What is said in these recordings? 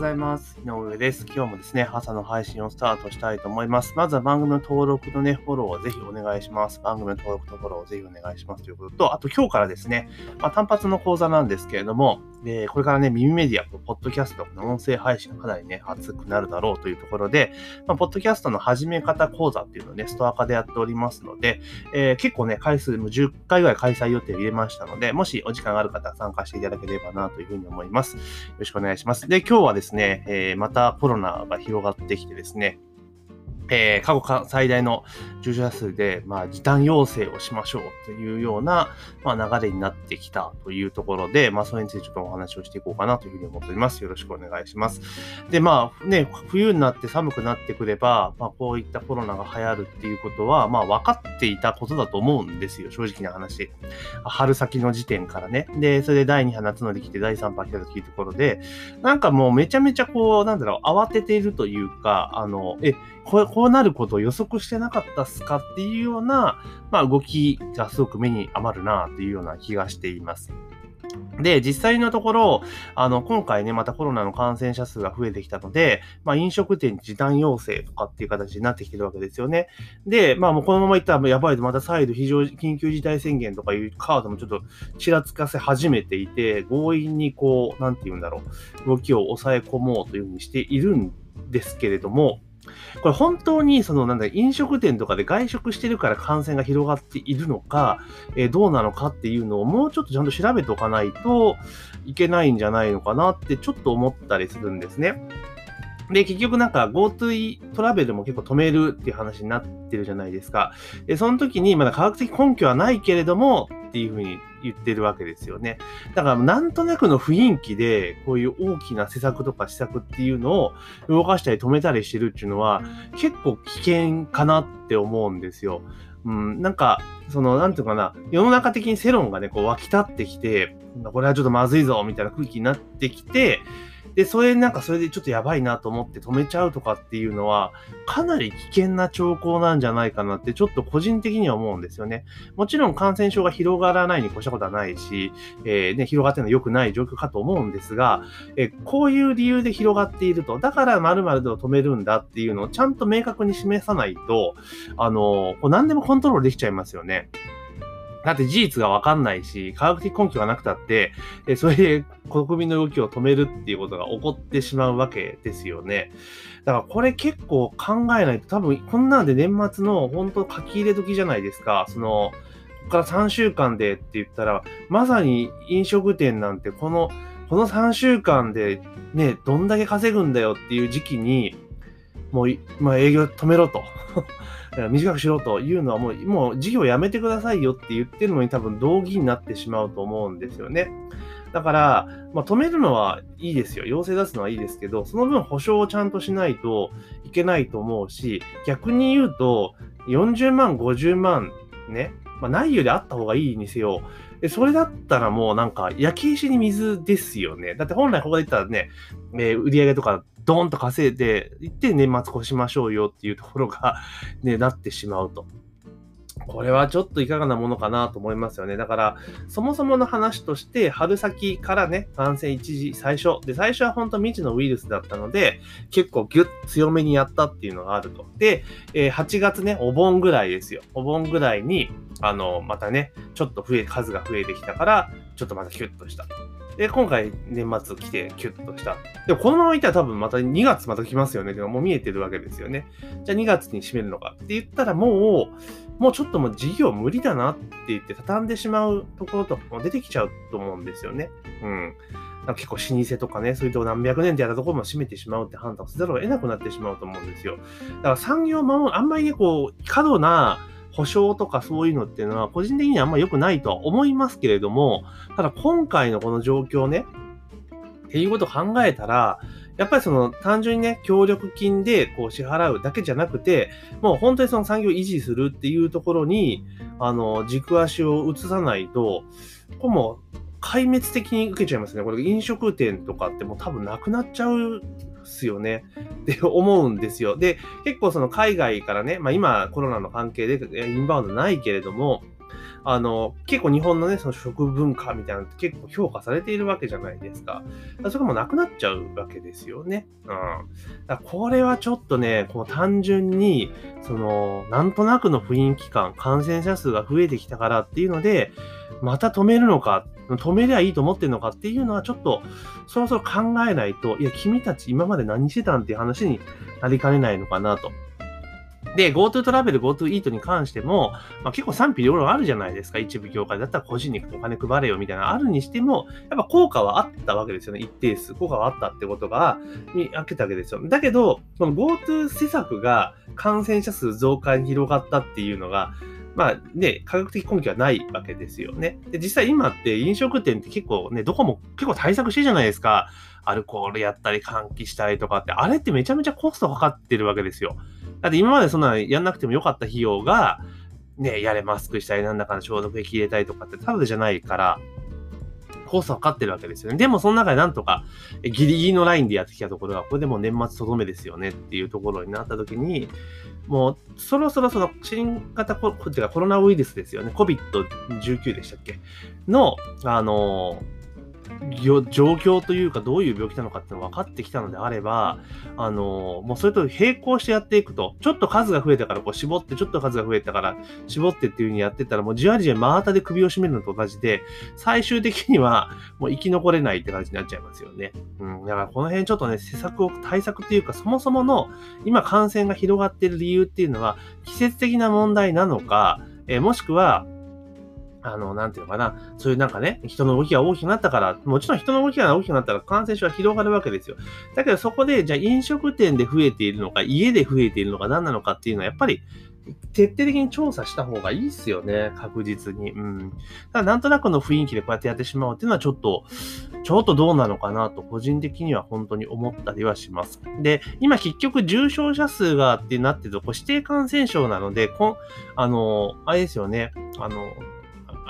ございます。井上です。今日もですね、朝の配信をスタートしたいと思います。まずは番組の登録とね、フォローをぜひお願いします。番組の登録とフォローをぜひお願いしますということと、あと今日からですね、まあ、単発の講座なんですけれども、でこれからね、耳メディアとポッドキャストの音声配信がかなりね、熱くなるだろうというところで、まあ、ポッドキャストの始め方講座っていうのをね、ストア化でやっておりますので、えー、結構ね、回数も10回ぐらい開催予定入れましたので、もしお時間がある方は参加していただければなというふうに思います。よろしくお願いします。で、今日はですね、えー、またコロナが広がってきてですね、えー、過去最大の重症者数で、まあ、時短要請をしましょうというような、まあ、流れになってきたというところで、まあ、それについてちょっとお話をしていこうかなというふうに思っております。よろしくお願いします。で、まあ、ね、冬になって寒くなってくれば、まあ、こういったコロナが流行るっていうことは、まあ、分かっていたことだと思うんですよ、正直な話。春先の時点からね。で、それで第2波夏のできて、第3波来たというところで、なんかもうめちゃめちゃこう、なんだろう、慌てているというか、あの、え、こうこうなることを予測してなかったっすかっていうような、まあ、動きがすごく目に余るなっていうような気がしています。で、実際のところ、あの、今回ね、またコロナの感染者数が増えてきたので、まあ、飲食店時短要請とかっていう形になってきてるわけですよね。で、まあ、もうこのままいったらやばいと、また再度非常緊急事態宣言とかいうカードもちょっとちらつかせ始めていて、強引にこう、なんて言うんだろう、動きを抑え込もうというふうにしているんですけれども、これ本当にそのなんだ飲食店とかで外食してるから感染が広がっているのか、えー、どうなのかっていうのをもうちょっとちゃんと調べておかないといけないんじゃないのかなってちょっと思ったりするんですね。で、結局なんか GoTo トラベルも結構止めるっていう話になってるじゃないですか。で、その時にまだ科学的根拠はないけれどもっていうふうに言ってるわけですよね。だからなんとなくの雰囲気でこういう大きな施策とか施策っていうのを動かしたり止めたりしてるっていうのは結構危険かなって思うんですよ。うん、なんか、その、なんていうかな、世の中的に世論がね、こう湧き立ってきて、これはちょっとまずいぞ、みたいな空気になってきて、で、それなんかそれでちょっとやばいなと思って止めちゃうとかっていうのは、かなり危険な兆候なんじゃないかなってちょっと個人的には思うんですよね。もちろん感染症が広がらないに越したことはないし、えー、ね、広がってるのは良くない状況かと思うんですが、えー、こういう理由で広がっていると、だから〇〇で止めるんだっていうのをちゃんと明確に示さないと、あのー、何でもコントロールできちゃいますよね。だって事実がわかんないし、科学的根拠がなくたって、それで国民の動きを止めるっていうことが起こってしまうわけですよね。だからこれ結構考えないと多分こんなんで年末の本当書き入れ時じゃないですか。その、ここから3週間でって言ったら、まさに飲食店なんてこの、この3週間でね、どんだけ稼ぐんだよっていう時期に、もう、まあ営業止めろと。短くしろというのはもう、もう事業やめてくださいよって言ってるのに多分同義になってしまうと思うんですよね。だから、まあ、止めるのはいいですよ。要請出すのはいいですけど、その分保証をちゃんとしないといけないと思うし、逆に言うと、40万、50万ね、まあ、ないよりあった方がいいにせよ、それだったらもうなんか焼き石に水ですよね。だって本来ここで言ったらね、えー、売上げとかドーンと稼いでいって年末越しましょうよっていうところが ね、なってしまうと。これはちょっといかがなものかなと思いますよね。だから、そもそもの話として、春先からね、感染一時最初。で、最初は本当未知のウイルスだったので、結構ギュッ強めにやったっていうのがあると。で、えー、8月ね、お盆ぐらいですよ。お盆ぐらいに、あの、またね、ちょっと増え、数が増えてきたから、ちょっとまたキュッとした。で、今回年末来てキュッとした。でもこのままいったら多分また2月また来ますよね。でももう見えてるわけですよね。じゃあ2月に閉めるのかって言ったらもう、もうちょっともう事業無理だなって言って畳んでしまうところとかも出てきちゃうと思うんですよね。うん。結構老舗とかね、そういうとこ何百年ってやったところも閉めてしまうって判断せざるを得なくなってしまうと思うんですよ。だから産業を守る、あんまりね、こう、過度な保証とかそういうのっていうのは個人的にはあんま良くないとは思いますけれども、ただ今回のこの状況ね、っていうことを考えたら、やっぱりその単純にね、協力金でこう支払うだけじゃなくて、もう本当にその産業を維持するっていうところに、あの、軸足を移さないと、これも壊滅的に受けちゃいますね。これ飲食店とかってもう多分なくなっちゃうすよねって思うんですよ。で、結構その海外からね、まあ今コロナの関係でインバウンドないけれども、あの、結構日本のね、その食文化みたいなのって結構評価されているわけじゃないですか。それもなくなっちゃうわけですよね。うん。だこれはちょっとね、こう単純に、その、なんとなくの雰囲気感、感染者数が増えてきたからっていうので、また止めるのか、止めりゃいいと思ってるのかっていうのはちょっと、そろそろ考えないと、いや、君たち今まで何してたんっていう話になりかねないのかなと。で、GoTo トラベル、GoTo イートに関しても、まあ、結構賛否両論あるじゃないですか。一部業界だったら個人にお金配れよみたいなあるにしても、やっぱ効果はあったわけですよね。一定数。効果はあったってことが、に開けたわけですよ。だけど、この GoTo 施策が感染者数増加に広がったっていうのが、まあね、科学的根拠はないわけですよね。で、実際今って飲食店って結構ね、どこも結構対策してるじゃないですか。アルコールやったり換気したりとかって、あれってめちゃめちゃコストかかってるわけですよ。だって今までそんなやんなくてもよかった費用が、ね、やれマスクしたりなんだかの消毒液入れたりとかってただじゃないから、コースは分かってるわけですよね。でもその中でなんとかギリギリのラインでやってきたところが、これでもう年末とどめですよねっていうところになった時に、もうそろそろその新型コロナウイルスですよね。COVID-19 でしたっけ？の、あのー状況というか、どういう病気なのかっての分かってきたのであれば、あの、もうそれと並行してやっていくと、ちょっと数が増えたからこう絞って、ちょっと数が増えたから絞ってっていう風にやってたら、もうじわじわ真綿で首を絞めるのと同じで、最終的にはもう生き残れないって感じになっちゃいますよね。うん。だからこの辺ちょっとね、施策を、対策っていうか、そもそもの今感染が広がっている理由っていうのは、季節的な問題なのか、え、もしくは、あの、なんていうのかな、そういうなんかね、人の動きが大きくなったから、もちろん人の動きが大きくなったら感染症は広がるわけですよ。だけどそこで、じゃあ飲食店で増えているのか、家で増えているのか何なのかっていうのは、やっぱり、徹底的に調査した方がいいっすよね、確実に。うん。ただなんとなくの雰囲気でこうやってやってしまうっていうのはちょっと、ちょっとどうなのかなと、個人的には本当に思ったりはします。で、今結局重症者数がってなってると、こ指定感染症なので、こあの、あれですよね、あの、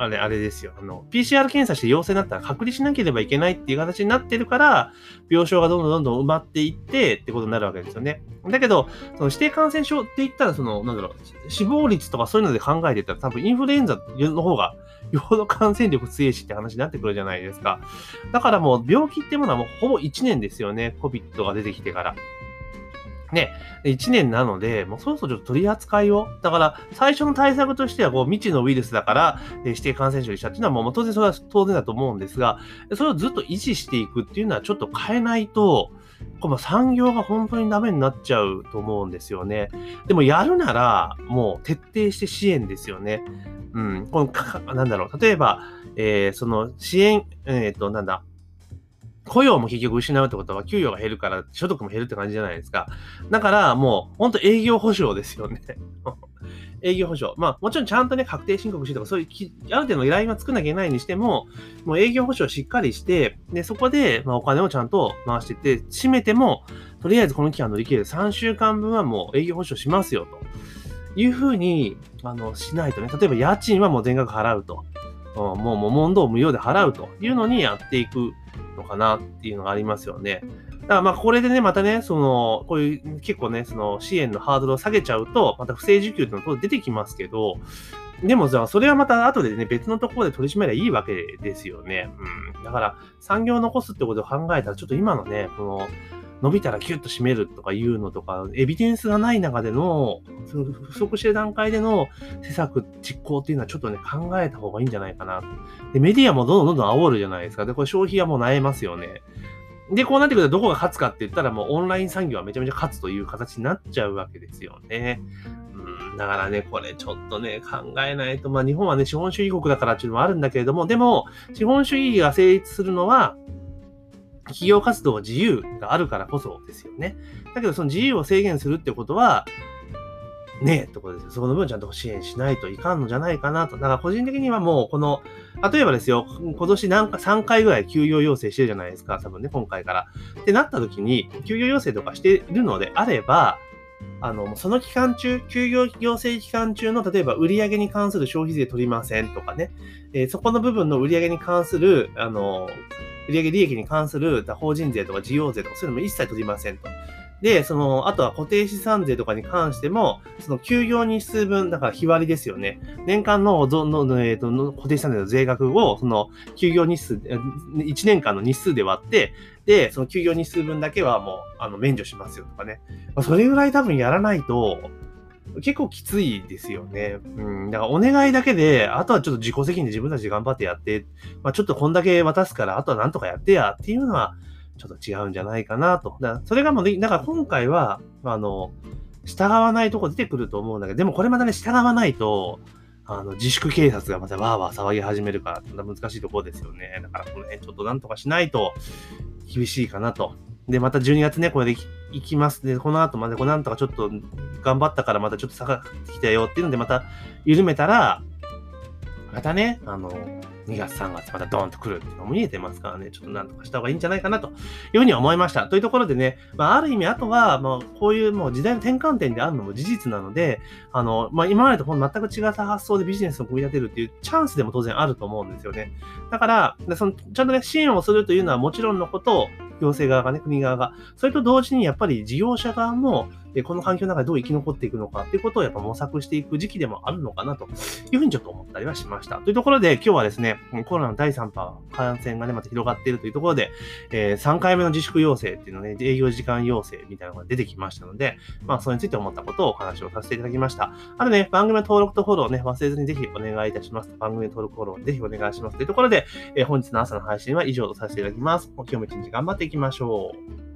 あれ、あれですよ。あの、PCR 検査して陽性になったら隔離しなければいけないっていう形になってるから、病床がどんどんどんどん埋まっていってってことになるわけですよね。だけど、その指定感染症って言ったら、その、なんだろう、死亡率とかそういうので考えてたら、多分インフルエンザの方が、よほど感染力強いしって話になってくるじゃないですか。だからもう、病気ってものはもうほぼ1年ですよね。COVID が出てきてから。ね、1年なので、もうそろそろ取り扱いを。だから、最初の対策としては、こう、未知のウイルスだから、え指定感染症にしたっていうのは、もう当然それは当然だと思うんですが、それをずっと維持していくっていうのはちょっと変えないと、この産業が本当にダメになっちゃうと思うんですよね。でもやるなら、もう徹底して支援ですよね。うん。この、なんだろう。例えば、えー、その支援、えっ、ー、と、なんだ、雇用も結局失うってことは給与が減るから所得も減るって感じじゃないですか。だからもう本当営業保証ですよね。営業保証。まあもちろんちゃんとね、確定申告してとか、そういうある程度依頼は作んなきゃいけないにしても、もう営業保証しっかりして、で、そこで、まあ、お金をちゃんと回していって、閉めても、とりあえずこの期間乗り切れる3週間分はもう営業保証しますよ、というふうに、あの、しないとね、例えば家賃はもう全額払うと。もう、もう問答無用で払うというのにやっていくのかなっていうのがありますよね。だからまあこれでね、またね、その、こういう結構ね、その支援のハードルを下げちゃうと、また不正受給っていうのが出てきますけど、でもじゃあそれはまた後でね、別のところで取り締めりゃいいわけですよね。うん。だから産業を残すってことを考えたら、ちょっと今のね、この、伸びたらキュッと締めるとかいうのとか、エビデンスがない中での、その不足してる段階での施策実行っていうのはちょっとね、考えた方がいいんじゃないかな。で、メディアもどんどんどんどん煽るじゃないですか。で、これ消費はもう萎えますよね。で、こうなってくるとどこが勝つかって言ったらもうオンライン産業はめちゃめちゃ勝つという形になっちゃうわけですよね。うん、だからね、これちょっとね、考えないと、まあ日本はね、資本主義国だからっていうのもあるんだけれども、でも、資本主義が成立するのは、企業活動は自由があるからこそですよね。だけど、その自由を制限するってことは、ねえ、ってことですよ。そこの分ちゃんと支援しないといかんのじゃないかなと。だから個人的にはもう、この、例えばですよ、今年なんか3回ぐらい休業要請してるじゃないですか、多分ね、今回から。ってなった時に、休業要請とかしてるのであれば、あの、その期間中、休業要請期間中の、例えば売上に関する消費税取りませんとかね、えー、そこの部分の売上に関する、あの、売上利益に関する法人税とか事業税とかそういうのも一切取りませんと。で、その、あとは固定資産税とかに関しても、その休業日数分、だから日割りですよね。年間ののの、えーと、の固定資産税の税額を、その休業日数、1年間の日数で割って、その休業日数分だけはもう、あの、免除しますよとかね。まあ、それぐらい多分やらないと、結構きついですよね。うん。だからお願いだけで、あとはちょっと自己責任で自分たちで頑張ってやって、まあちょっとこんだけ渡すから、あとはなんとかやってやっていうのは、ちょっと違うんじゃないかなと。だそれがもう、だから今回は、あの、従わないとこ出てくると思うんだけど、でもこれまたね、従わないと、あの、自粛警察がまたわーわー騒ぎ始めるから、難しいところですよね。だからこの辺ちょっとなんとかしないと厳しいかなと。で、また12月ね、これでいきます。で、この後までこれなんとかちょっと頑張ったからまたちょっと下がってきたよっていうので、また緩めたら、またね、あの、2月、3月またドーンと来るっていうのも見えてますからね、ちょっとなんとかした方がいいんじゃないかなというふうに思いました。というところでね、まあ、ある意味、あとは、まあ、こういうもう時代の転換点であるのも事実なので、あの、まあ、今までと全く違った発想でビジネスを組み立てるっていうチャンスでも当然あると思うんですよね。だから、そのちゃんとね、支援をするというのはもちろんのことを、行政側がね、国側が。それと同時にやっぱり事業者側も、この環境の中でどう生き残っていくのかっていうことをやっぱ模索していく時期でもあるのかなというふうにちょっと思ったりはしました。というところで今日はですね、コロナの第3波感染がね、また広がっているというところで、えー、3回目の自粛要請っていうのね、営業時間要請みたいなのが出てきましたので、まあそれについて思ったことをお話をさせていただきました。あとね、番組の登録とフォローね、忘れずにぜひお願いいたします。番組の登録フォローぜひお願いします。というところで、えー、本日の朝の配信は以上とさせていただきます。今日も一日頑張っていきましょう。